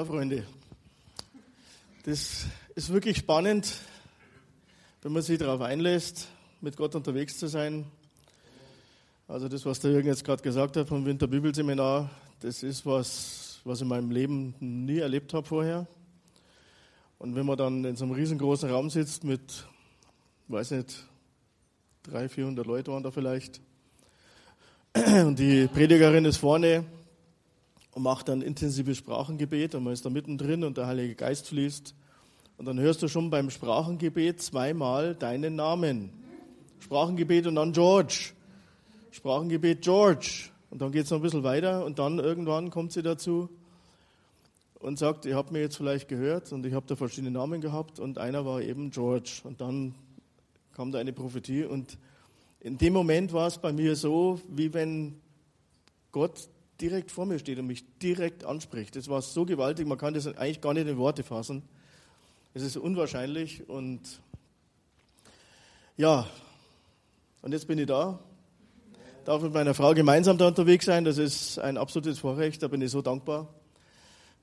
Ja, Freunde, das ist wirklich spannend, wenn man sich darauf einlässt, mit Gott unterwegs zu sein. Also das, was der Jürgen jetzt gerade gesagt hat vom Winterbibelseminar, das ist was, was ich in meinem Leben nie erlebt habe vorher. Und wenn man dann in so einem riesengroßen Raum sitzt mit, weiß nicht, 300, 400 Leute waren da vielleicht, und die Predigerin ist vorne, und macht dann intensives Sprachengebet und man ist da mittendrin und der Heilige Geist fließt. Und dann hörst du schon beim Sprachengebet zweimal deinen Namen. Sprachengebet und dann George. Sprachengebet George. Und dann geht es noch ein bisschen weiter und dann irgendwann kommt sie dazu und sagt, ihr habt mir jetzt vielleicht gehört und ich habe da verschiedene Namen gehabt und einer war eben George. Und dann kam da eine Prophetie und in dem Moment war es bei mir so, wie wenn Gott direkt vor mir steht und mich direkt anspricht. Das war so gewaltig, man kann das eigentlich gar nicht in Worte fassen. Es ist unwahrscheinlich und ja, und jetzt bin ich da, darf mit meiner Frau gemeinsam da unterwegs sein. Das ist ein absolutes Vorrecht, da bin ich so dankbar,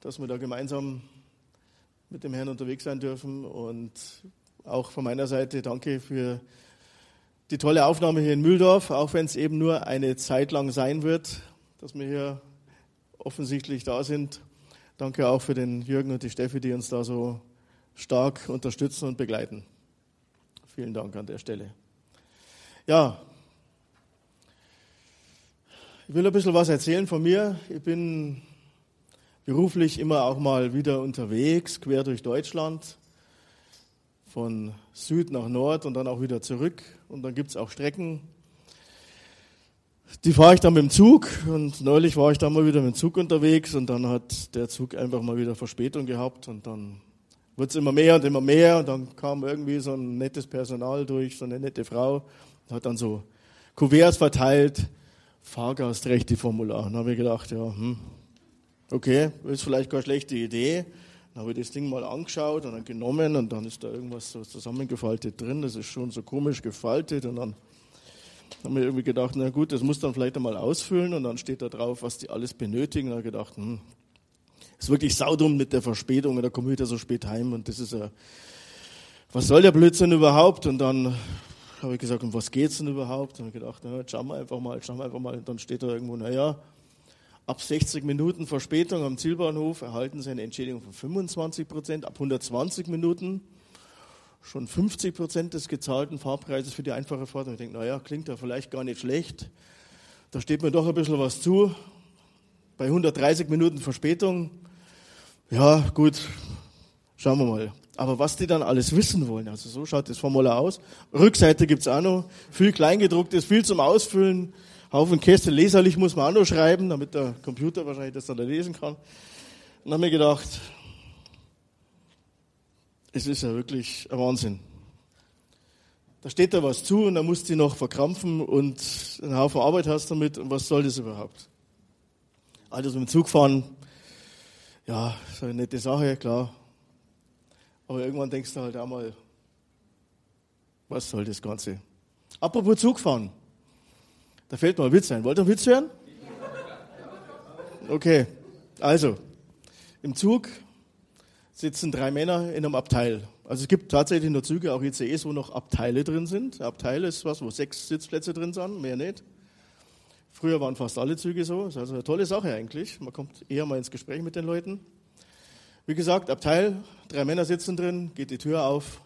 dass wir da gemeinsam mit dem Herrn unterwegs sein dürfen und auch von meiner Seite danke für die tolle Aufnahme hier in Mühldorf, auch wenn es eben nur eine Zeit lang sein wird dass wir hier offensichtlich da sind. Danke auch für den Jürgen und die Steffi, die uns da so stark unterstützen und begleiten. Vielen Dank an der Stelle. Ja, ich will ein bisschen was erzählen von mir. Ich bin beruflich immer auch mal wieder unterwegs, quer durch Deutschland, von Süd nach Nord und dann auch wieder zurück. Und dann gibt es auch Strecken, die fahre ich dann mit dem Zug und neulich war ich dann mal wieder mit dem Zug unterwegs und dann hat der Zug einfach mal wieder Verspätung gehabt und dann wurde es immer mehr und immer mehr und dann kam irgendwie so ein nettes Personal durch, so eine nette Frau und hat dann so Kuverts verteilt, Fahrgastrechte-Formular. Dann habe ich gedacht, ja, hm, okay, ist vielleicht keine schlechte Idee. Dann habe ich das Ding mal angeschaut und dann genommen und dann ist da irgendwas so zusammengefaltet drin. Das ist schon so komisch gefaltet und dann haben wir irgendwie gedacht, na gut, das muss dann vielleicht einmal ausfüllen und dann steht da drauf, was die alles benötigen. Dann gedacht, hm, ist wirklich saudum mit der Verspätung und da komme ich wieder so spät heim und das ist ja, was soll der Blödsinn überhaupt? Und dann habe ich gesagt, um was geht's denn überhaupt? Und habe gedacht, na, schauen wir einfach mal, schauen wir einfach mal. Und dann steht da irgendwo, naja, ab 60 Minuten Verspätung am Zielbahnhof erhalten Sie eine Entschädigung von 25 Prozent, ab 120 Minuten schon 50 Prozent des gezahlten Fahrpreises für die einfache Fahrt. Und ich denke, naja, klingt ja vielleicht gar nicht schlecht. Da steht mir doch ein bisschen was zu. Bei 130 Minuten Verspätung, ja, gut, schauen wir mal. Aber was die dann alles wissen wollen, also so schaut das Formular aus. Rückseite gibt's auch noch, viel Kleingedrucktes, viel zum Ausfüllen, Haufen Käste, leserlich muss man auch noch schreiben, damit der Computer wahrscheinlich das dann lesen kann. Und dann habe ich gedacht, es ist ja wirklich ein Wahnsinn. Da steht da was zu und dann musst du noch verkrampfen und einen Haufen Arbeit hast damit und was soll das überhaupt? Also mit dem Zug fahren, ja, ist eine nette Sache, klar. Aber irgendwann denkst du halt auch mal, was soll das Ganze? Apropos Zug fahren. Da fällt mir ein Witz ein. Wollt ihr einen Witz hören? Okay, also, im Zug sitzen drei Männer in einem Abteil. Also es gibt tatsächlich nur Züge, auch ICEs, wo noch Abteile drin sind. Abteil ist was, wo sechs Sitzplätze drin sind, mehr nicht. Früher waren fast alle Züge so. Das ist also eine tolle Sache eigentlich. Man kommt eher mal ins Gespräch mit den Leuten. Wie gesagt, Abteil, drei Männer sitzen drin, geht die Tür auf,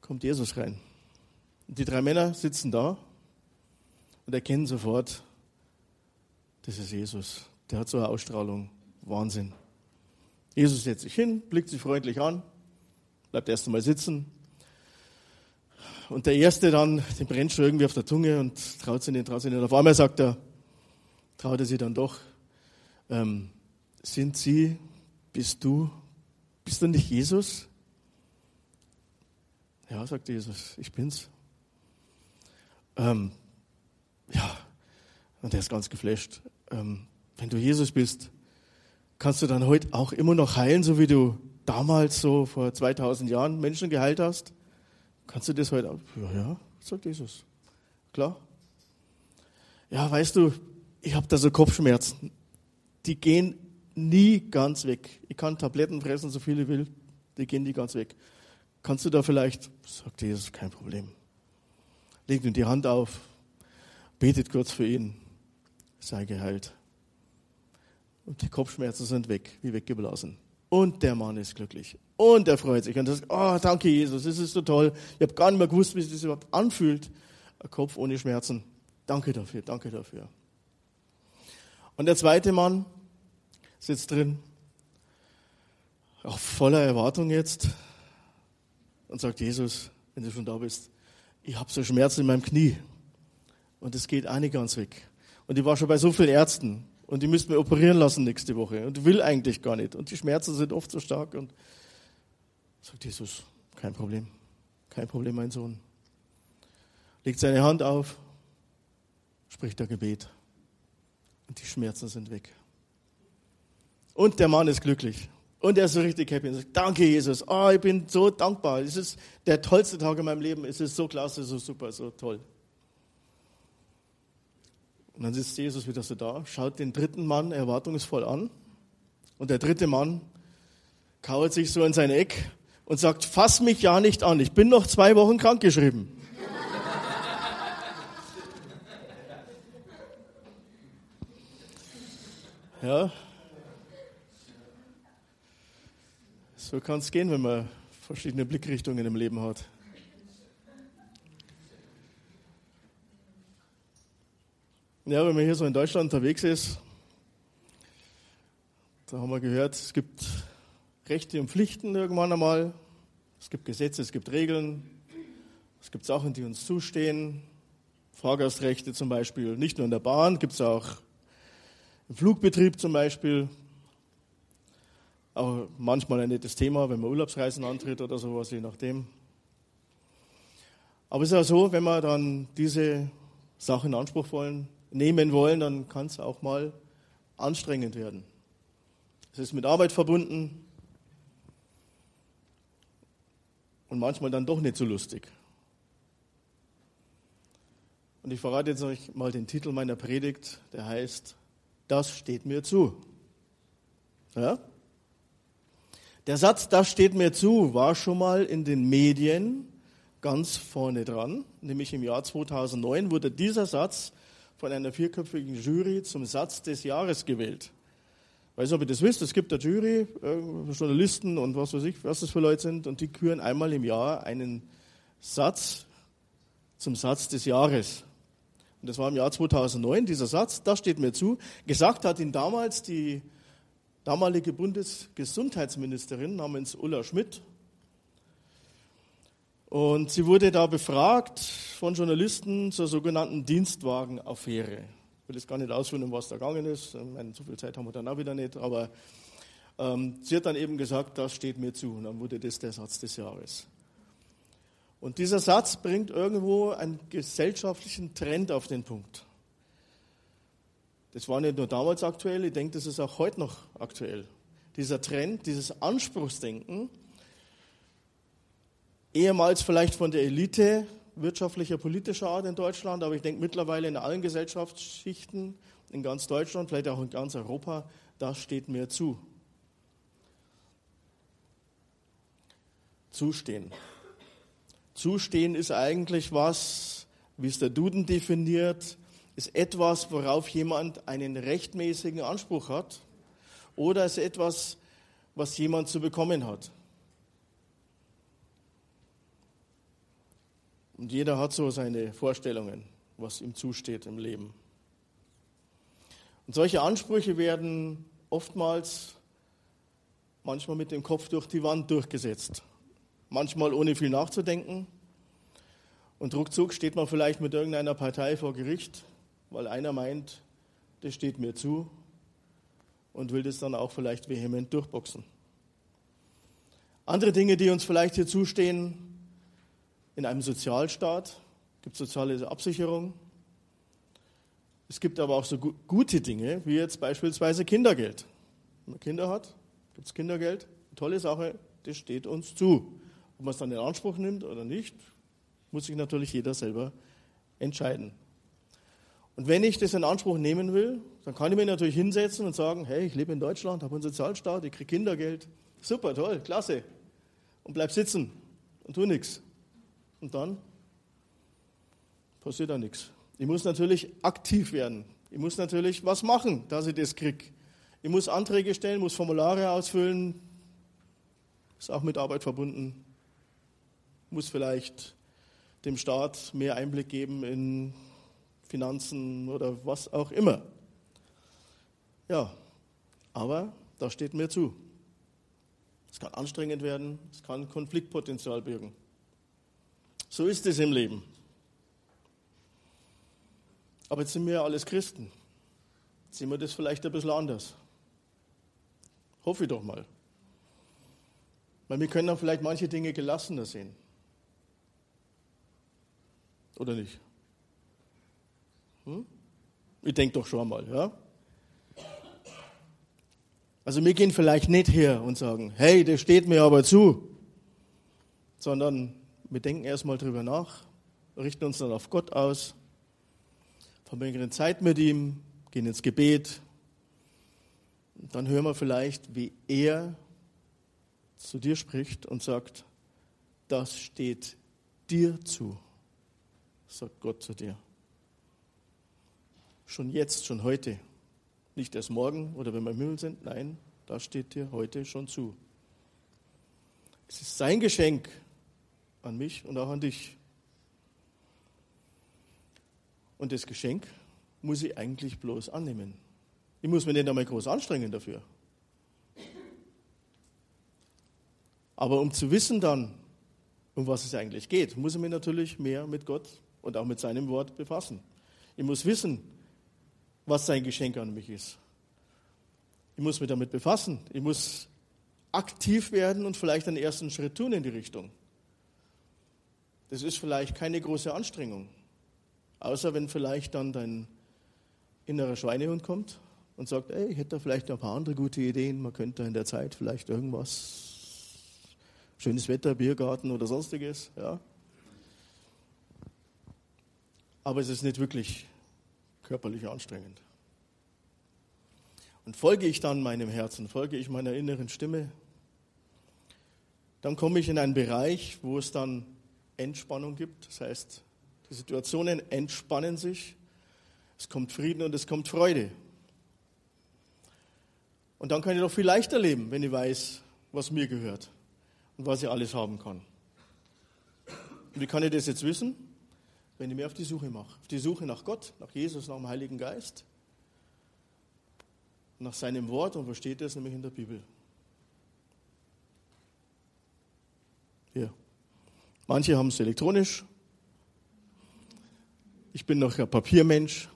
kommt Jesus rein. Die drei Männer sitzen da und erkennen sofort, das ist Jesus. Der hat so eine Ausstrahlung. Wahnsinn. Jesus setzt sich hin, blickt sie freundlich an, bleibt erst einmal sitzen. Und der Erste dann, den brennt schon irgendwie auf der Zunge und traut sich nicht, traut sich nicht. Auf einmal sagt er, traut er sich dann doch, ähm, sind sie, bist du, bist du nicht Jesus? Ja, sagt Jesus, ich bin's. Ähm, ja, und er ist ganz geflasht. Ähm, wenn du Jesus bist, kannst du dann heute auch immer noch heilen, so wie du damals so vor 2000 Jahren Menschen geheilt hast? Kannst du das heute auch? Ja, ja, sagt Jesus. Klar. Ja, weißt du, ich habe da so Kopfschmerzen. Die gehen nie ganz weg. Ich kann Tabletten fressen, so viele ich will, die gehen nie ganz weg. Kannst du da vielleicht, sagt Jesus, kein Problem. Legt ihm die Hand auf, betet kurz für ihn, sei geheilt. Und die Kopfschmerzen sind weg, wie weggeblasen. Und der Mann ist glücklich. Und er freut sich. Und sagt, oh, danke Jesus, das ist so toll. Ich habe gar nicht mehr gewusst, wie sich das überhaupt anfühlt. Ein Kopf ohne Schmerzen. Danke dafür, danke dafür. Und der zweite Mann sitzt drin, auch voller Erwartung jetzt, und sagt, Jesus, wenn du schon da bist, ich habe so Schmerzen in meinem Knie. Und es geht auch nicht ganz weg. Und ich war schon bei so vielen Ärzten. Und die müssten mir operieren lassen nächste Woche. Und will eigentlich gar nicht. Und die Schmerzen sind oft so stark. Und sagt Jesus, kein Problem. Kein Problem, mein Sohn. Legt seine Hand auf, spricht ein Gebet. Und die Schmerzen sind weg. Und der Mann ist glücklich. Und er ist so richtig happy und sagt, danke Jesus, oh, ich bin so dankbar. Es ist der tollste Tag in meinem Leben. Es ist so klasse, so super, so toll. Und dann sitzt Jesus wieder so da, schaut den dritten Mann erwartungsvoll an. Und der dritte Mann kauert sich so in sein Eck und sagt, fass mich ja nicht an, ich bin noch zwei Wochen krankgeschrieben. Ja. So kann es gehen, wenn man verschiedene Blickrichtungen im Leben hat. Ja, wenn man hier so in Deutschland unterwegs ist, da haben wir gehört, es gibt Rechte und Pflichten irgendwann einmal. Es gibt Gesetze, es gibt Regeln, es gibt Sachen, die uns zustehen. Fahrgastrechte zum Beispiel. Nicht nur in der Bahn, gibt es auch im Flugbetrieb zum Beispiel, auch manchmal ein nettes Thema, wenn man Urlaubsreisen antritt oder sowas, je nachdem. Aber es ist auch so, wenn wir dann diese Sachen in Anspruch wollen, nehmen wollen, dann kann es auch mal anstrengend werden. Es ist mit Arbeit verbunden und manchmal dann doch nicht so lustig. Und ich verrate jetzt euch mal den Titel meiner Predigt, der heißt das steht mir zu. Ja? Der Satz, das steht mir zu, war schon mal in den Medien ganz vorne dran, nämlich im Jahr 2009 wurde dieser Satz von einer vierköpfigen Jury zum Satz des Jahres gewählt. Weiß nicht, ob ihr das wisst, es gibt eine Jury, äh, Journalisten und was weiß ich, was das für Leute sind, und die küren einmal im Jahr einen Satz zum Satz des Jahres und das war im Jahr 2009, dieser Satz, das steht mir zu, gesagt hat ihn damals die damalige Bundesgesundheitsministerin namens Ulla Schmidt. Und sie wurde da befragt von Journalisten zur sogenannten Dienstwagenaffäre. Ich will jetzt gar nicht ausführen, um was da gegangen ist. Meine, so viel Zeit haben wir dann auch wieder nicht. Aber ähm, sie hat dann eben gesagt, das steht mir zu. Und dann wurde das der Satz des Jahres. Und dieser Satz bringt irgendwo einen gesellschaftlichen Trend auf den Punkt. Das war nicht nur damals aktuell, ich denke, das ist auch heute noch aktuell. Dieser Trend, dieses Anspruchsdenken, ehemals vielleicht von der Elite wirtschaftlicher, politischer Art in Deutschland, aber ich denke mittlerweile in allen Gesellschaftsschichten in ganz Deutschland, vielleicht auch in ganz Europa, das steht mir zu. Zustehen. Zustehen ist eigentlich was, wie es der Duden definiert, ist etwas, worauf jemand einen rechtmäßigen Anspruch hat oder ist etwas, was jemand zu bekommen hat. Und jeder hat so seine Vorstellungen, was ihm zusteht im Leben. Und solche Ansprüche werden oftmals manchmal mit dem Kopf durch die Wand durchgesetzt manchmal ohne viel nachzudenken. Und ruckzuck steht man vielleicht mit irgendeiner Partei vor Gericht, weil einer meint, das steht mir zu. und will das dann auch vielleicht vehement durchboxen. Andere Dinge, die uns vielleicht hier zustehen, in einem Sozialstaat gibt es soziale Absicherung. Es gibt aber auch so gute Dinge, wie jetzt beispielsweise Kindergeld. Wenn man Kinder hat, gibt es Kindergeld. Eine tolle Sache, das steht uns zu. Ob man es dann in Anspruch nimmt oder nicht, muss sich natürlich jeder selber entscheiden. Und wenn ich das in Anspruch nehmen will, dann kann ich mich natürlich hinsetzen und sagen, hey, ich lebe in Deutschland, habe einen Sozialstaat, ich kriege Kindergeld. Super, toll, klasse. Und bleib sitzen und tu nichts. Und dann passiert da nichts. Ich muss natürlich aktiv werden. Ich muss natürlich was machen, dass ich das kriege. Ich muss Anträge stellen, muss Formulare ausfüllen. Ist auch mit Arbeit verbunden. Muss vielleicht dem Staat mehr Einblick geben in Finanzen oder was auch immer. Ja, aber das steht mir zu. Es kann anstrengend werden, es kann Konfliktpotenzial birgen. So ist es im Leben. Aber jetzt sind wir ja alles Christen. Jetzt sehen wir das vielleicht ein bisschen anders. Hoffe ich doch mal. Weil wir können dann vielleicht manche Dinge gelassener sehen. Oder nicht? Hm? Ich denke doch schon mal, ja? Also wir gehen vielleicht nicht her und sagen, hey, das steht mir aber zu, sondern wir denken erstmal drüber nach, richten uns dann auf Gott aus, verbringen Zeit mit ihm, gehen ins Gebet. Dann hören wir vielleicht, wie er zu dir spricht und sagt, das steht dir zu, sagt Gott zu dir. Schon jetzt, schon heute. Nicht erst morgen oder wenn wir im Himmel sind, nein, das steht dir heute schon zu. Es ist sein Geschenk an mich und auch an dich. Und das Geschenk muss ich eigentlich bloß annehmen. Ich muss mich nicht einmal groß anstrengen dafür. Aber um zu wissen dann, um was es eigentlich geht, muss ich mich natürlich mehr mit Gott und auch mit seinem Wort befassen. Ich muss wissen, was sein Geschenk an mich ist. Ich muss mich damit befassen. Ich muss aktiv werden und vielleicht einen ersten Schritt tun in die Richtung. Das ist vielleicht keine große Anstrengung, außer wenn vielleicht dann dein innerer Schweinehund kommt und sagt, ey, ich hätte da vielleicht noch ein paar andere gute Ideen, man könnte in der Zeit vielleicht irgendwas, schönes Wetter, Biergarten oder sonstiges, ja. Aber es ist nicht wirklich körperlich anstrengend. Und folge ich dann meinem Herzen, folge ich meiner inneren Stimme, dann komme ich in einen Bereich, wo es dann Entspannung gibt. Das heißt, die Situationen entspannen sich, es kommt Frieden und es kommt Freude. Und dann kann ich doch viel leichter leben, wenn ich weiß, was mir gehört und was ich alles haben kann. Und wie kann ich das jetzt wissen? Wenn ich mir auf die Suche mache. Auf die Suche nach Gott, nach Jesus, nach dem Heiligen Geist nach seinem Wort. Und wo steht das? Nämlich in der Bibel. Hier. Manche haben es elektronisch. Ich bin noch ein Papiermensch,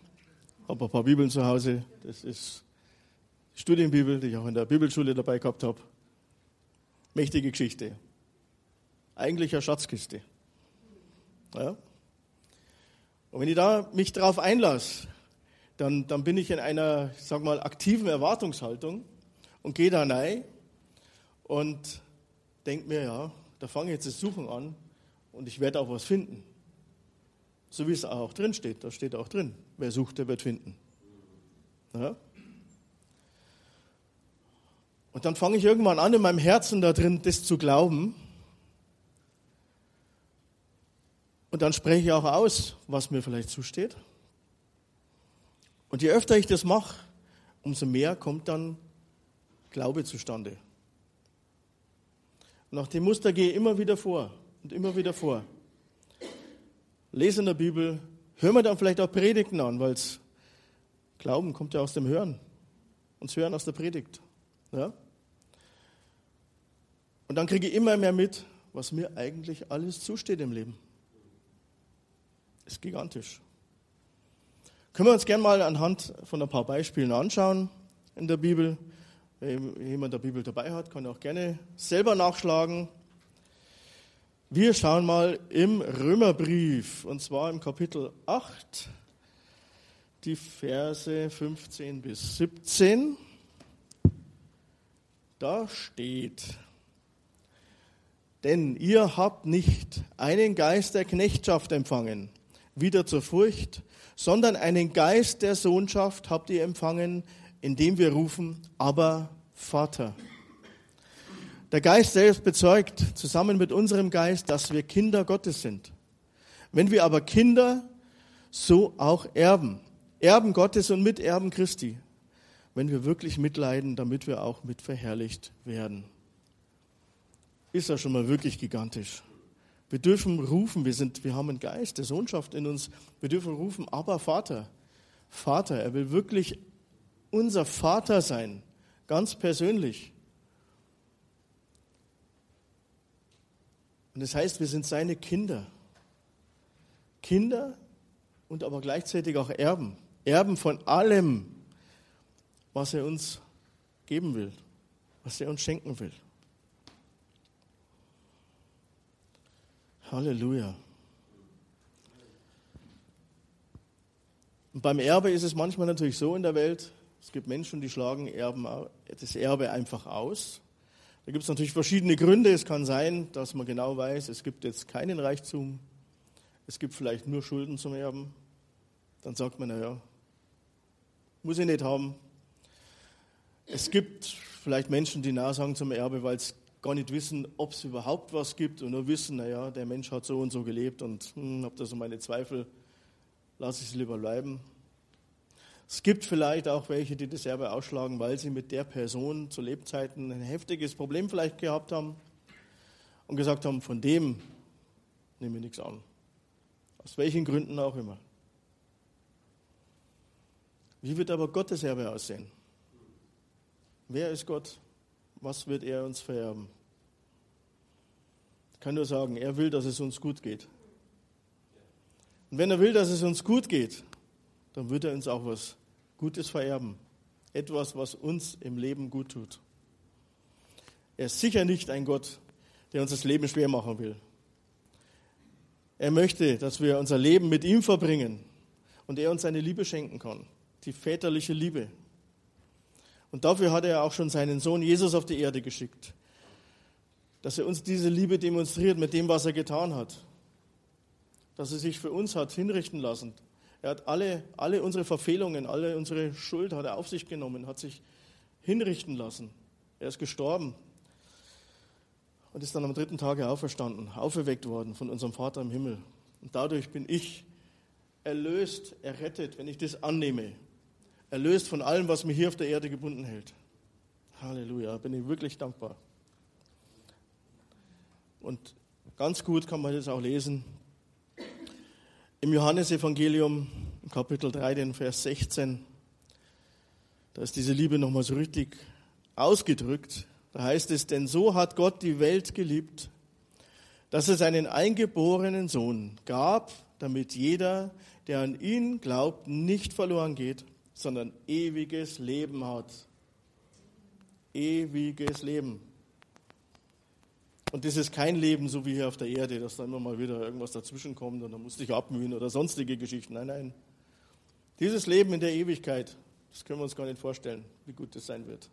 habe ein paar Bibeln zu Hause. Das ist die Studienbibel, die ich auch in der Bibelschule dabei gehabt habe. Mächtige Geschichte. Eigentlich eine Schatzkiste. Ja? Und wenn ich da mich darauf einlasse, dann, dann bin ich in einer, sag mal, aktiven Erwartungshaltung und gehe da rein und denke mir, ja, da fange ich jetzt das Suchen an und ich werde auch was finden. So wie es auch drin steht, da steht auch drin, wer sucht, der wird finden. Ja? Und dann fange ich irgendwann an, in meinem Herzen da drin das zu glauben. Und dann spreche ich auch aus, was mir vielleicht zusteht. Und je öfter ich das mache, umso mehr kommt dann Glaube zustande. Nach dem Muster gehe ich immer wieder vor und immer wieder vor. Lese in der Bibel, höre mir dann vielleicht auch Predigten an, weil Glauben kommt ja aus dem Hören. Und das Hören aus der Predigt. Ja? Und dann kriege ich immer mehr mit, was mir eigentlich alles zusteht im Leben. Ist gigantisch. Können wir uns gerne mal anhand von ein paar Beispielen anschauen in der Bibel. Wenn jemand der Bibel dabei hat, kann auch gerne selber nachschlagen. Wir schauen mal im Römerbrief, und zwar im Kapitel 8, die Verse 15 bis 17. Da steht, denn ihr habt nicht einen Geist der Knechtschaft empfangen, wieder zur Furcht, sondern einen Geist der Sohnschaft habt ihr empfangen, indem wir rufen, aber Vater. Der Geist selbst bezeugt zusammen mit unserem Geist, dass wir Kinder Gottes sind. Wenn wir aber Kinder, so auch Erben. Erben Gottes und Miterben Christi. Wenn wir wirklich mitleiden, damit wir auch mitverherrlicht werden. Ist ja schon mal wirklich gigantisch. Wir dürfen rufen, wir, sind, wir haben einen Geist der Sohnschaft in uns. Wir dürfen rufen, aber Vater. Vater, er will wirklich unser Vater sein, ganz persönlich. Und das heißt, wir sind seine Kinder. Kinder und aber gleichzeitig auch Erben. Erben von allem, was er uns geben will, was er uns schenken will. Halleluja. Und beim Erbe ist es manchmal natürlich so in der Welt, es gibt Menschen, die schlagen Erben, das Erbe einfach aus. Da gibt es natürlich verschiedene Gründe. Es kann sein, dass man genau weiß, es gibt jetzt keinen Reichtum, es gibt vielleicht nur Schulden zum Erben. Dann sagt man, naja, muss ich nicht haben. Es gibt vielleicht Menschen, die nah sagen zum Erbe, weil es gar nicht wissen, ob es überhaupt was gibt und nur wissen, naja, der Mensch hat so und so gelebt und hm, habe da so meine Zweifel, lasse ich es lieber bleiben. Es gibt vielleicht auch welche, die das Erbe ausschlagen, weil sie mit der Person zu Lebzeiten ein heftiges Problem vielleicht gehabt haben und gesagt haben, von dem nehme ich nichts an. Aus welchen Gründen auch immer. Wie wird aber Gottes Erbe aussehen? Wer ist Gott? Was wird er uns vererben? Ich kann nur sagen, er will, dass es uns gut geht. Und wenn er will, dass es uns gut geht, dann wird er uns auch was Gutes vererben. Etwas, was uns im Leben gut tut. Er ist sicher nicht ein Gott, der uns das Leben schwer machen will. Er möchte, dass wir unser Leben mit ihm verbringen und er uns seine Liebe schenken kann. Die väterliche Liebe. Und dafür hat er auch schon seinen Sohn Jesus auf die Erde geschickt. Dass er uns diese Liebe demonstriert mit dem, was er getan hat. Dass er sich für uns hat hinrichten lassen. Er hat alle, alle unsere Verfehlungen, alle unsere Schuld hat er auf sich genommen, hat sich hinrichten lassen. Er ist gestorben und ist dann am dritten Tage auferstanden, auferweckt worden von unserem Vater im Himmel. Und dadurch bin ich erlöst, errettet, wenn ich das annehme erlöst von allem, was mich hier auf der Erde gebunden hält. Halleluja, bin ich wirklich dankbar. Und ganz gut kann man das auch lesen. Im Johannesevangelium, Kapitel 3, den Vers 16, da ist diese Liebe nochmal so richtig ausgedrückt. Da heißt es, denn so hat Gott die Welt geliebt, dass es einen eingeborenen Sohn gab, damit jeder, der an ihn glaubt, nicht verloren geht, sondern ewiges Leben hat. Ewiges Leben. Und das ist kein Leben so wie hier auf der Erde, dass da immer mal wieder irgendwas dazwischen kommt und dann musst du dich abmühen oder sonstige Geschichten. Nein, nein. Dieses Leben in der Ewigkeit, das können wir uns gar nicht vorstellen, wie gut das sein wird.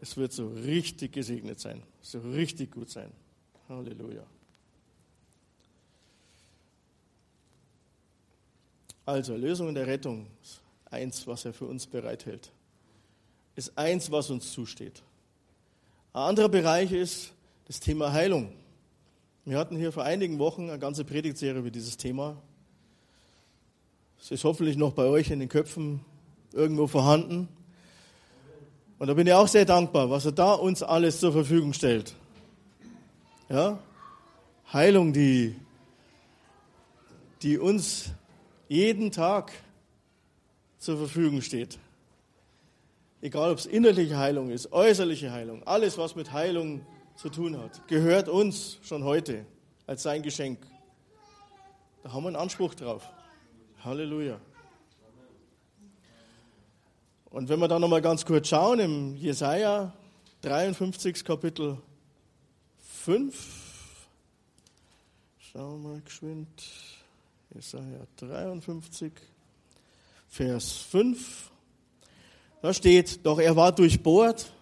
Es wird so richtig gesegnet sein, so richtig gut sein. Halleluja. Also Erlösung und Errettung eins, was er für uns bereithält. Ist eins, was uns zusteht. Ein anderer Bereich ist das Thema Heilung. Wir hatten hier vor einigen Wochen eine ganze Predigtserie über dieses Thema. Es ist hoffentlich noch bei euch in den Köpfen irgendwo vorhanden. Und da bin ich auch sehr dankbar, was er da uns alles zur Verfügung stellt. Ja? Heilung, die, die uns jeden Tag zur Verfügung steht. Egal, ob es innerliche Heilung ist, äußerliche Heilung, alles, was mit Heilung zu tun hat, gehört uns schon heute als sein Geschenk. Da haben wir einen Anspruch drauf. Halleluja. Und wenn wir da nochmal ganz kurz schauen, im Jesaja 53, Kapitel 5, schauen wir mal geschwind, Jesaja 53, Vers 5, da steht, doch er war durchbohrt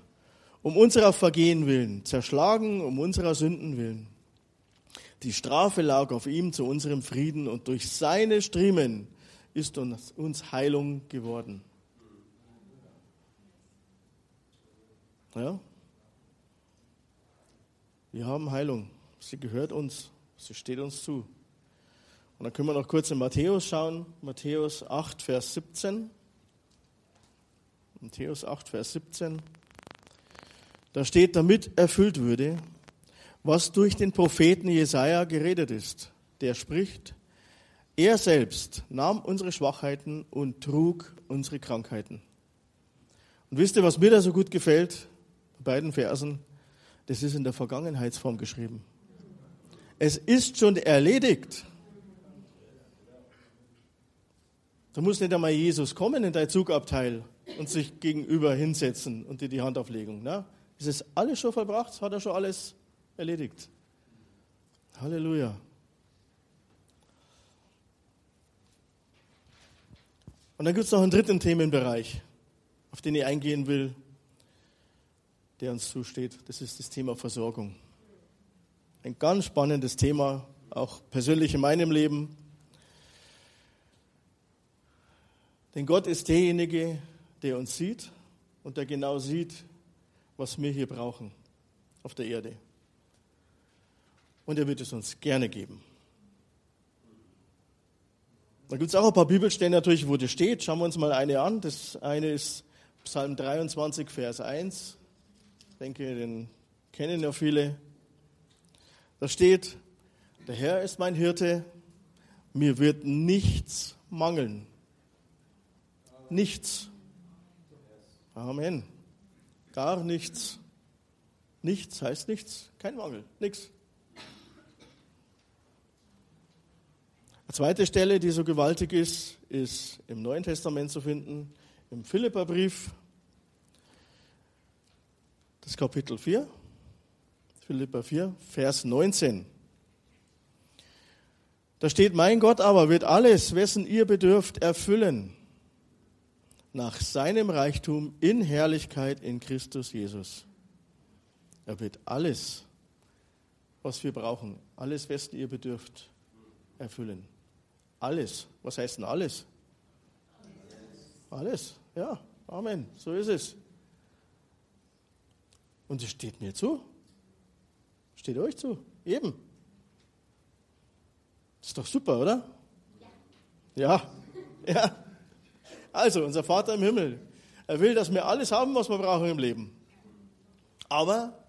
um unserer Vergehen willen, zerschlagen um unserer Sünden willen. Die Strafe lag auf ihm zu unserem Frieden und durch seine Striemen ist uns, uns Heilung geworden. Ja? Wir haben Heilung. Sie gehört uns. Sie steht uns zu. Und dann können wir noch kurz in Matthäus schauen. Matthäus 8, Vers 17. Matthäus 8, Vers 17. Da steht, damit erfüllt würde, was durch den Propheten Jesaja geredet ist. Der spricht, er selbst nahm unsere Schwachheiten und trug unsere Krankheiten. Und wisst ihr, was mir da so gut gefällt? Bei beiden Versen, das ist in der Vergangenheitsform geschrieben. Es ist schon erledigt. Da muss nicht einmal Jesus kommen in dein Zugabteil und sich gegenüber hinsetzen und dir die Hand auflegen. Ne? Es ist alles schon vollbracht, hat er schon alles erledigt. Halleluja. Und dann gibt es noch einen dritten Themenbereich, auf den ich eingehen will, der uns zusteht. Das ist das Thema Versorgung. Ein ganz spannendes Thema, auch persönlich in meinem Leben. Denn Gott ist derjenige, der uns sieht und der genau sieht, was wir hier brauchen auf der Erde. Und er wird es uns gerne geben. Da gibt es auch ein paar Bibelstellen natürlich, wo das steht. Schauen wir uns mal eine an. Das eine ist Psalm 23, Vers 1. Ich denke, den kennen ja viele. Da steht, der Herr ist mein Hirte, mir wird nichts mangeln. Nichts. Amen. Gar nichts. Nichts heißt nichts, kein Mangel, nichts. Eine zweite Stelle, die so gewaltig ist, ist im Neuen Testament zu finden, im Philipperbrief, das Kapitel 4, Philippa 4, Vers 19. Da steht, mein Gott aber wird alles, wessen ihr bedürft, erfüllen, nach seinem Reichtum in Herrlichkeit in Christus Jesus. Er wird alles, was wir brauchen, alles, wessen ihr bedürft, erfüllen. Alles. Was heißt denn alles? Alles. Ja, Amen. So ist es. Und es steht mir zu. Steht euch zu. Eben. Das ist doch super, oder? Ja. Ja. Also, unser Vater im Himmel. Er will, dass wir alles haben, was wir brauchen im Leben. Aber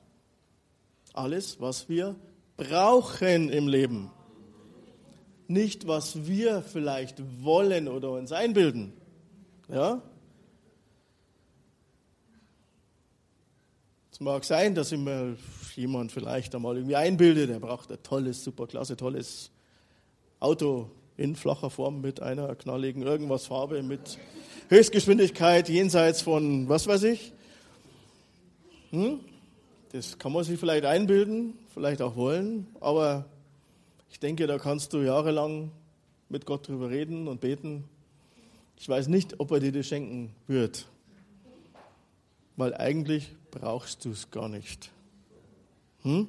alles, was wir brauchen im Leben nicht, was wir vielleicht wollen oder uns einbilden. Ja? Es mag sein, dass immer jemand vielleicht einmal irgendwie einbildet, er braucht ein tolles, superklasse, tolles Auto in flacher Form mit einer knalligen irgendwas Farbe, mit Höchstgeschwindigkeit jenseits von was weiß ich. Hm? Das kann man sich vielleicht einbilden, vielleicht auch wollen, aber ich denke, da kannst du jahrelang mit Gott drüber reden und beten. Ich weiß nicht, ob er dir das schenken wird, weil eigentlich brauchst du es gar nicht. Hm?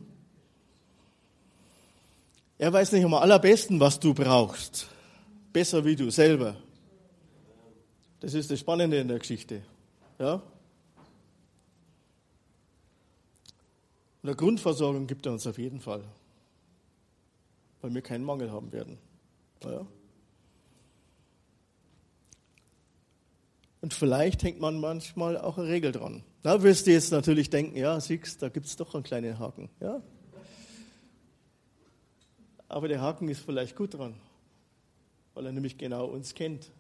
Er weiß nicht am allerbesten, was du brauchst. Besser wie du selber. Das ist das Spannende in der Geschichte. Ja? Und eine Grundversorgung gibt er uns auf jeden Fall weil wir keinen Mangel haben werden. Ja. Und vielleicht hängt man manchmal auch eine Regel dran. Da wirst du jetzt natürlich denken, ja, siehst, da gibt es doch einen kleinen Haken. Ja? Aber der Haken ist vielleicht gut dran, weil er nämlich genau uns kennt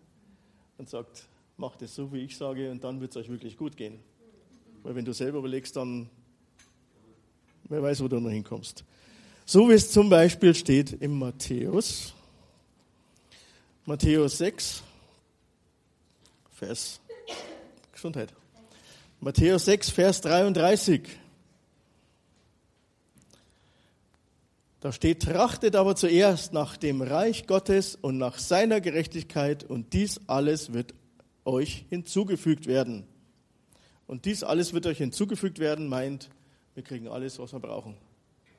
und sagt, macht es so, wie ich sage, und dann wird es euch wirklich gut gehen. Weil wenn du selber überlegst, dann, wer weiß, wo du noch hinkommst. So wie es zum Beispiel steht im Matthäus, Matthäus 6, Vers Gesundheit. Matthäus 6, Vers 33. Da steht, trachtet aber zuerst nach dem Reich Gottes und nach seiner Gerechtigkeit und dies alles wird euch hinzugefügt werden. Und dies alles wird euch hinzugefügt werden, meint, wir kriegen alles, was wir brauchen.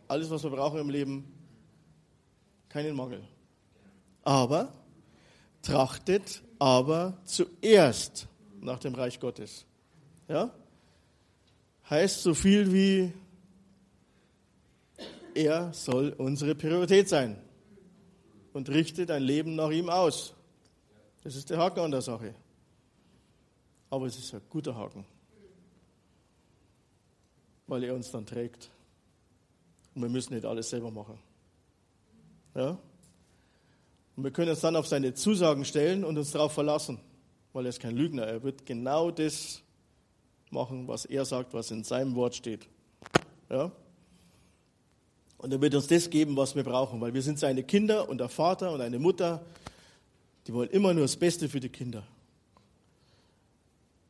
Alles, was wir brauchen im Leben, keinen Mangel. Aber trachtet aber zuerst nach dem Reich Gottes. Ja? Heißt so viel wie er soll unsere Priorität sein und richte dein Leben nach ihm aus. Das ist der Haken an der Sache. Aber es ist ein guter Haken, weil er uns dann trägt. Und wir müssen nicht alles selber machen. Ja? Und wir können uns dann auf seine Zusagen stellen und uns darauf verlassen, weil er ist kein Lügner. Er wird genau das machen, was er sagt, was in seinem Wort steht. Ja? Und er wird uns das geben, was wir brauchen, weil wir sind seine Kinder und der Vater und eine Mutter, die wollen immer nur das Beste für die Kinder.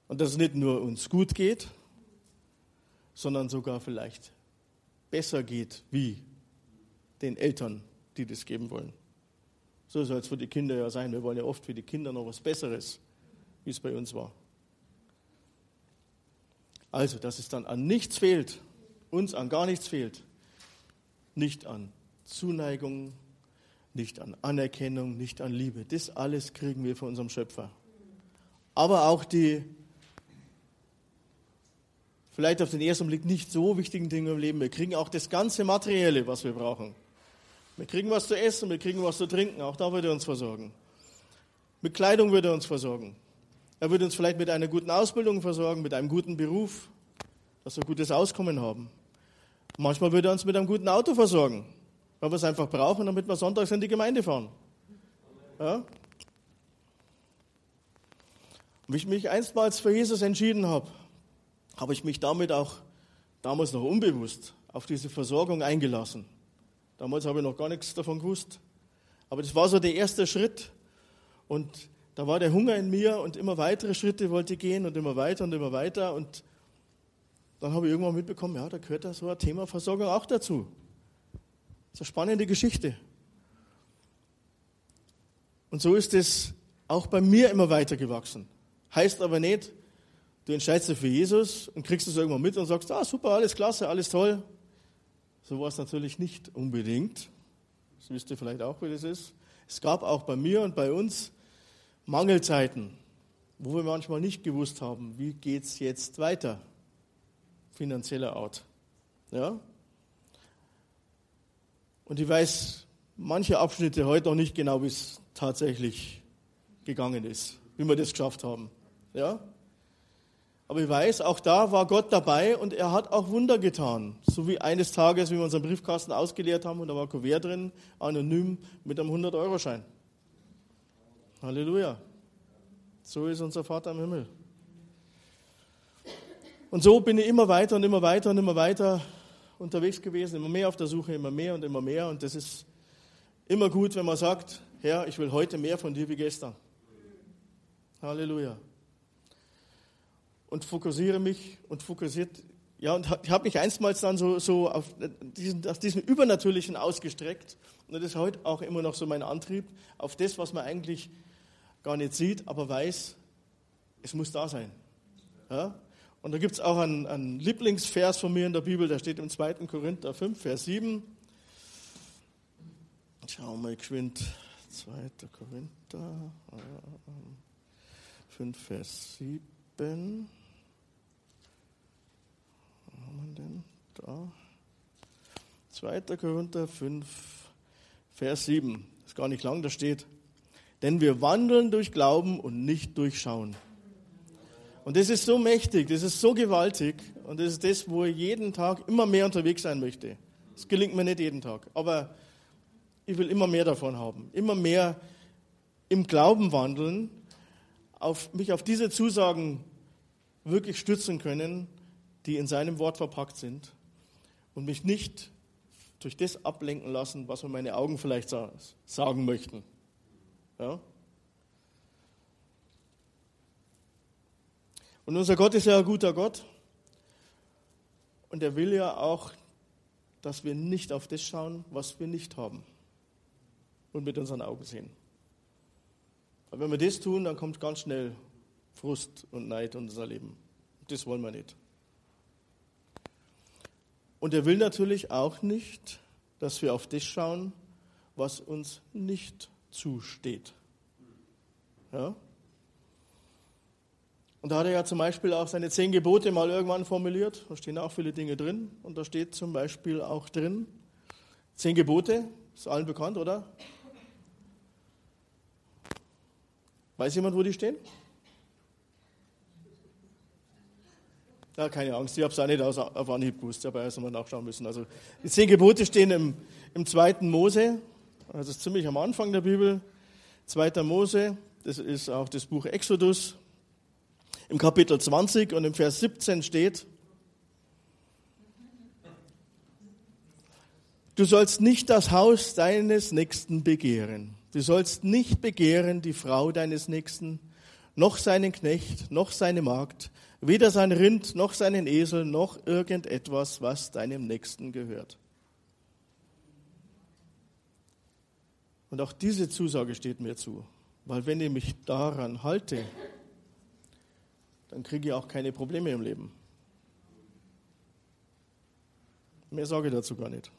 Und dass es nicht nur uns gut geht, sondern sogar vielleicht besser geht wie den Eltern, die das geben wollen. So soll es für die Kinder ja sein. Wir wollen ja oft für die Kinder noch was Besseres, wie es bei uns war. Also, dass es dann an nichts fehlt, uns an gar nichts fehlt, nicht an Zuneigung, nicht an Anerkennung, nicht an Liebe. Das alles kriegen wir von unserem Schöpfer. Aber auch die vielleicht auf den ersten Blick nicht so wichtigen Dinge im Leben. Wir kriegen auch das ganze Materielle, was wir brauchen. Wir kriegen was zu essen, wir kriegen was zu trinken, auch da wird er uns versorgen. Mit Kleidung wird er uns versorgen. Er wird uns vielleicht mit einer guten Ausbildung versorgen, mit einem guten Beruf, dass wir gutes Auskommen haben. Manchmal würde er uns mit einem guten Auto versorgen, weil wir es einfach brauchen, damit wir sonntags in die Gemeinde fahren. Ja? Wie ich mich einstmals für Jesus entschieden habe, habe ich mich damit auch damals noch unbewusst auf diese Versorgung eingelassen. Damals habe ich noch gar nichts davon gewusst. Aber das war so der erste Schritt. Und da war der Hunger in mir und immer weitere Schritte wollte ich gehen und immer weiter und immer weiter. Und dann habe ich irgendwann mitbekommen, ja, da gehört da so ein Thema Versorgung auch dazu. Das ist eine spannende Geschichte. Und so ist es auch bei mir immer weiter gewachsen. Heißt aber nicht, du entscheidest dich für Jesus und kriegst es irgendwann mit und sagst, ah, super, alles klasse, alles toll. So war es natürlich nicht unbedingt. Das wisst ihr vielleicht auch, wie das ist. Es gab auch bei mir und bei uns Mangelzeiten, wo wir manchmal nicht gewusst haben, wie geht es jetzt weiter finanzieller Art. Ja? Und ich weiß manche Abschnitte heute noch nicht genau, wie es tatsächlich gegangen ist, wie wir das geschafft haben. Ja? Aber ich weiß, auch da war Gott dabei und er hat auch Wunder getan. So wie eines Tages, wie wir unseren Briefkasten ausgeleert haben und da war Kuvert drin, anonym mit einem 100-Euro-Schein. Halleluja. So ist unser Vater im Himmel. Und so bin ich immer weiter und immer weiter und immer weiter unterwegs gewesen, immer mehr auf der Suche, immer mehr und immer mehr. Und das ist immer gut, wenn man sagt, Herr, ich will heute mehr von dir wie gestern. Halleluja. Und fokussiere mich und fokussiert, ja, und ich habe mich einstmals dann so, so auf, diesen, auf diesen Übernatürlichen ausgestreckt. Und das ist heute auch immer noch so mein Antrieb, auf das, was man eigentlich gar nicht sieht, aber weiß, es muss da sein. Ja? Und da gibt es auch einen, einen, Lieblingsvers von mir in der Bibel, der steht im 2. Korinther 5, Vers 7. Schauen wir mal geschwind. 2. Korinther 5, Vers 7. Wo haben wir denn? Da. 2. Korinther 5, Vers 7. Das ist gar nicht lang, da steht. Denn wir wandeln durch Glauben und nicht durch Schauen. Und das ist so mächtig, das ist so gewaltig und das ist das, wo ich jeden Tag immer mehr unterwegs sein möchte. Das gelingt mir nicht jeden Tag, aber ich will immer mehr davon haben, immer mehr im Glauben wandeln, auf, mich auf diese Zusagen wirklich stützen können, die in seinem Wort verpackt sind und mich nicht durch das ablenken lassen, was mir meine Augen vielleicht sagen möchten. Ja? Und unser Gott ist ja ein guter Gott. Und er will ja auch, dass wir nicht auf das schauen, was wir nicht haben und mit unseren Augen sehen. Aber wenn wir das tun, dann kommt ganz schnell Frust und Neid in unser Leben. Das wollen wir nicht. Und er will natürlich auch nicht, dass wir auf das schauen, was uns nicht zusteht. Ja? Und da hat er ja zum Beispiel auch seine zehn Gebote mal irgendwann formuliert. Da stehen auch viele Dinge drin. Und da steht zum Beispiel auch drin, zehn Gebote, ist allen bekannt, oder? Weiß jemand, wo die stehen? Ja, keine Angst, ich habe es auch nicht auf Anhieb gewusst, aber erst mal nachschauen müssen. Also die zehn Gebote stehen im, im zweiten Mose, das ist ziemlich am Anfang der Bibel. Zweiter Mose, das ist auch das Buch Exodus. Im Kapitel 20 und im Vers 17 steht, du sollst nicht das Haus deines Nächsten begehren. Du sollst nicht begehren die Frau deines Nächsten, noch seinen Knecht, noch seine Magd, weder sein Rind, noch seinen Esel, noch irgendetwas, was deinem Nächsten gehört. Und auch diese Zusage steht mir zu, weil wenn ich mich daran halte, dann kriege ich auch keine Probleme im Leben. Mehr sage ich dazu gar nicht.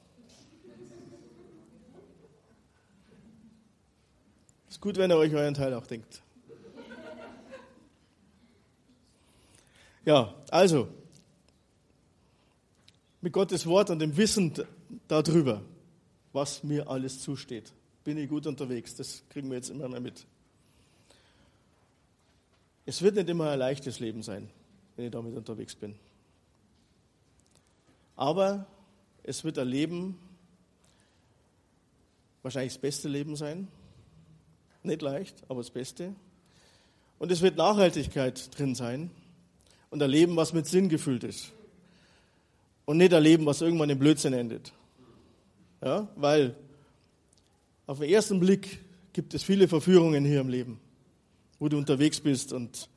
Ist gut, wenn ihr euch euren Teil auch denkt. Ja, also, mit Gottes Wort und dem Wissen darüber, was mir alles zusteht, bin ich gut unterwegs. Das kriegen wir jetzt immer mehr mit. Es wird nicht immer ein leichtes Leben sein, wenn ich damit unterwegs bin. Aber es wird ein Leben, wahrscheinlich das beste Leben sein. Nicht leicht, aber das Beste. Und es wird Nachhaltigkeit drin sein und ein Leben, was mit Sinn gefüllt ist. Und nicht ein Leben, was irgendwann im Blödsinn endet. Ja, weil auf den ersten Blick gibt es viele Verführungen hier im Leben, wo du unterwegs bist und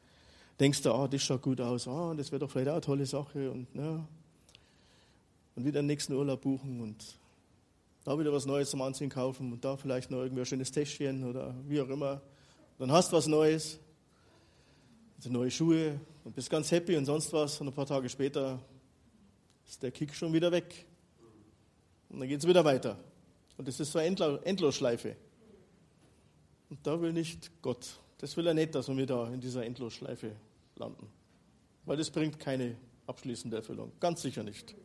denkst, ah, oh, das schaut gut aus, ah, oh, das wäre doch vielleicht auch eine tolle Sache und ja. Und wieder den nächsten Urlaub buchen und da wieder was Neues zum Anziehen kaufen und da vielleicht noch irgendwie ein schönes Täschchen oder wie auch immer. Dann hast du was Neues also neue Schuhe und bist ganz happy und sonst was. Und ein paar Tage später ist der Kick schon wieder weg. Und dann geht es wieder weiter. Und das ist so eine Endlosschleife. Und da will nicht Gott, das will er nicht, dass wir da in dieser Endlosschleife landen. Weil das bringt keine abschließende Erfüllung. Ganz sicher nicht.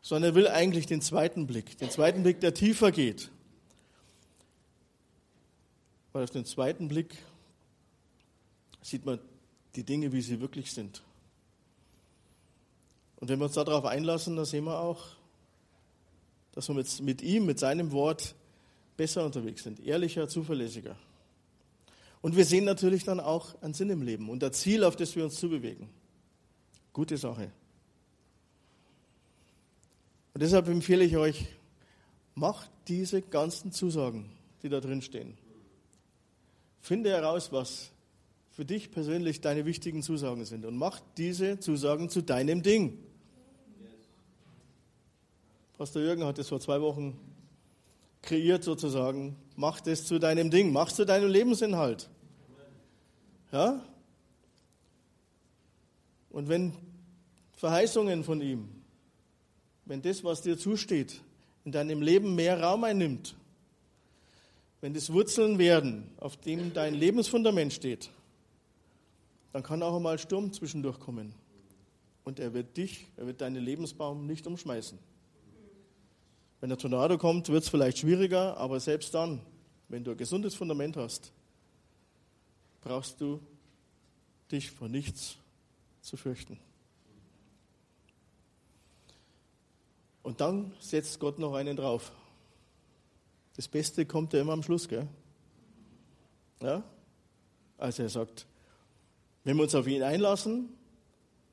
Sondern er will eigentlich den zweiten Blick, den zweiten Blick, der tiefer geht. Weil auf den zweiten Blick sieht man die Dinge, wie sie wirklich sind. Und wenn wir uns darauf einlassen, dann sehen wir auch, dass wir mit, mit ihm, mit seinem Wort besser unterwegs sind, ehrlicher, zuverlässiger. Und wir sehen natürlich dann auch einen Sinn im Leben und ein Ziel, auf das wir uns zubewegen. Gute Sache. Und deshalb empfehle ich euch, macht diese ganzen Zusagen, die da drin stehen. Finde heraus, was für dich persönlich deine wichtigen Zusagen sind und mach diese Zusagen zu deinem Ding. Pastor Jürgen hat es vor zwei Wochen kreiert sozusagen. Mach das zu deinem Ding, mach zu deinem Lebensinhalt. Ja? Und wenn Verheißungen von ihm, wenn das, was dir zusteht, in deinem Leben mehr Raum einnimmt, wenn das Wurzeln werden, auf dem dein Lebensfundament steht, dann kann auch einmal Sturm zwischendurch kommen. Und er wird dich, er wird deinen Lebensbaum nicht umschmeißen. Wenn der Tornado kommt, wird es vielleicht schwieriger, aber selbst dann, wenn du ein gesundes Fundament hast, brauchst du dich vor nichts zu fürchten. Und dann setzt Gott noch einen drauf. Das Beste kommt ja immer am Schluss, gell? Ja? Also er sagt, wenn wir uns auf ihn einlassen,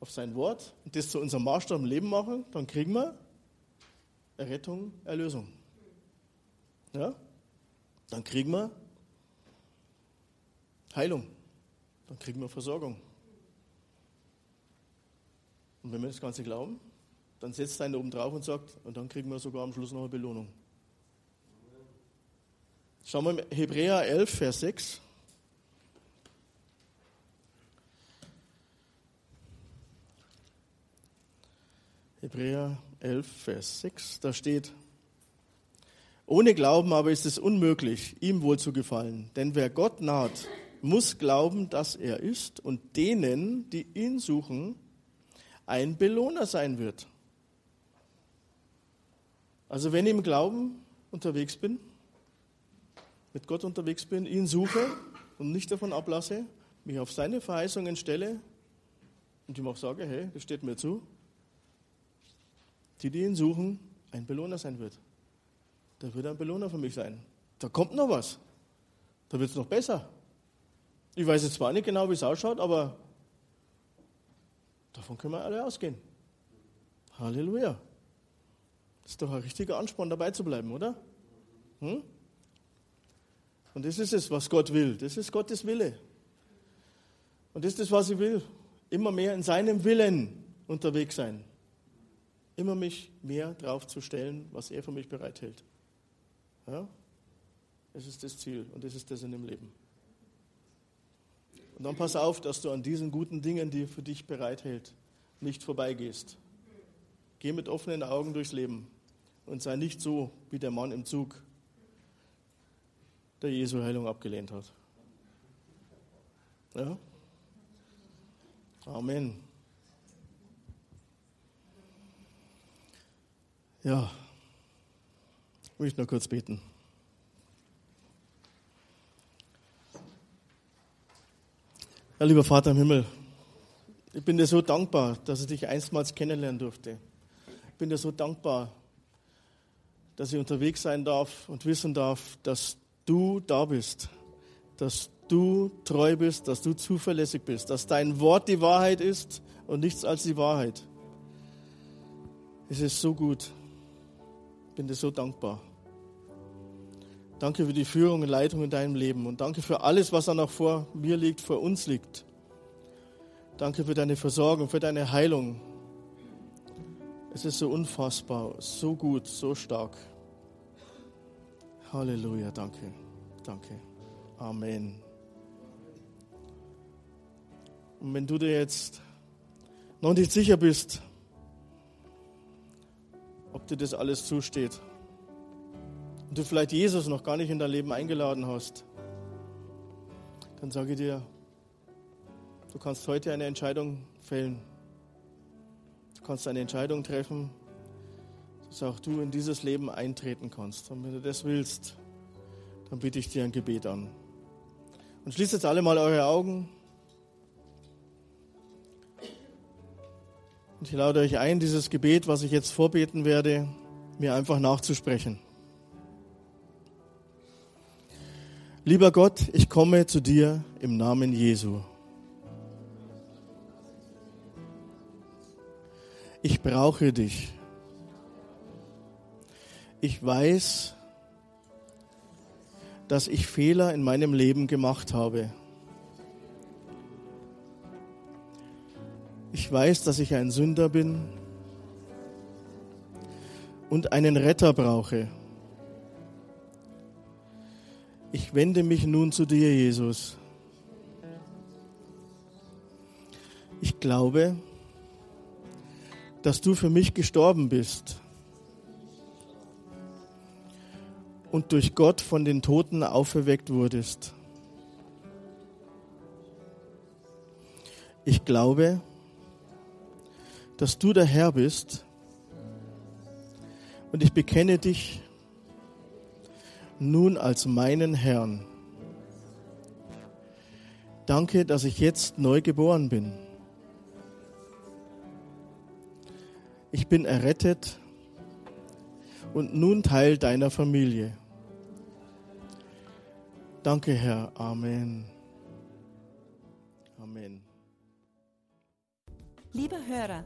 auf sein Wort und das zu unserem Maßstab im Leben machen, dann kriegen wir Errettung, Erlösung. Ja? Dann kriegen wir Heilung. Dann kriegen wir Versorgung. Und wenn wir das Ganze glauben, dann setzt einer oben drauf und sagt, und dann kriegen wir sogar am Schluss noch eine Belohnung. Schauen wir Hebräer 11, Vers 6. Hebräer 11, Vers 6, da steht, ohne Glauben aber ist es unmöglich, ihm wohl zu gefallen. Denn wer Gott naht, muss glauben, dass er ist und denen, die ihn suchen, ein Belohner sein wird. Also wenn ich im Glauben unterwegs bin, mit Gott unterwegs bin, ihn suche und nicht davon ablasse, mich auf seine Verheißungen stelle und ihm auch sage, hey, das steht mir zu, die, die ihn suchen, ein Belohner sein wird. Da wird ein Belohner für mich sein. Da kommt noch was. Da wird es noch besser. Ich weiß jetzt zwar nicht genau, wie es ausschaut, aber davon können wir alle ausgehen. Halleluja. Das ist doch ein richtiger Ansporn, dabei zu bleiben, oder? Hm? Und das ist es, was Gott will. Das ist Gottes Wille. Und das ist das, was ich will. Immer mehr in seinem Willen unterwegs sein. Immer mich mehr drauf zu stellen, was er für mich bereithält. Ja? Das ist das Ziel und das ist das in dem Leben. Und dann pass auf, dass du an diesen guten Dingen, die er für dich bereithält, nicht vorbeigehst. Geh mit offenen Augen durchs Leben und sei nicht so wie der Mann im Zug, der Jesu Heilung abgelehnt hat. Ja? Amen. Ja, ich möchte noch kurz beten. Ja, lieber Vater im Himmel, ich bin dir so dankbar, dass ich dich einstmals kennenlernen durfte. Ich bin dir so dankbar, dass ich unterwegs sein darf und wissen darf, dass du da bist, dass du treu bist, dass du zuverlässig bist, dass dein Wort die Wahrheit ist und nichts als die Wahrheit. Es ist so gut. Bin dir so dankbar. Danke für die Führung und Leitung in deinem Leben und danke für alles, was da noch vor mir liegt, vor uns liegt. Danke für deine Versorgung, für deine Heilung. Es ist so unfassbar, so gut, so stark. Halleluja, danke, danke. Amen. Und wenn du dir jetzt noch nicht sicher bist, dir das alles zusteht, und du vielleicht Jesus noch gar nicht in dein Leben eingeladen hast, dann sage ich dir, du kannst heute eine Entscheidung fällen. Du kannst eine Entscheidung treffen, dass auch du in dieses Leben eintreten kannst. Und wenn du das willst, dann biete ich dir ein Gebet an. Und schließt jetzt alle mal eure Augen. Und ich lade euch ein, dieses Gebet, was ich jetzt vorbeten werde, mir einfach nachzusprechen. Lieber Gott, ich komme zu dir im Namen Jesu. Ich brauche dich. Ich weiß, dass ich Fehler in meinem Leben gemacht habe. Ich weiß, dass ich ein Sünder bin und einen Retter brauche. Ich wende mich nun zu dir, Jesus. Ich glaube, dass du für mich gestorben bist und durch Gott von den Toten auferweckt wurdest. Ich glaube, dass du der Herr bist und ich bekenne dich nun als meinen Herrn. Danke, dass ich jetzt neu geboren bin. Ich bin errettet und nun Teil deiner Familie. Danke, Herr. Amen. Amen. Liebe Hörer,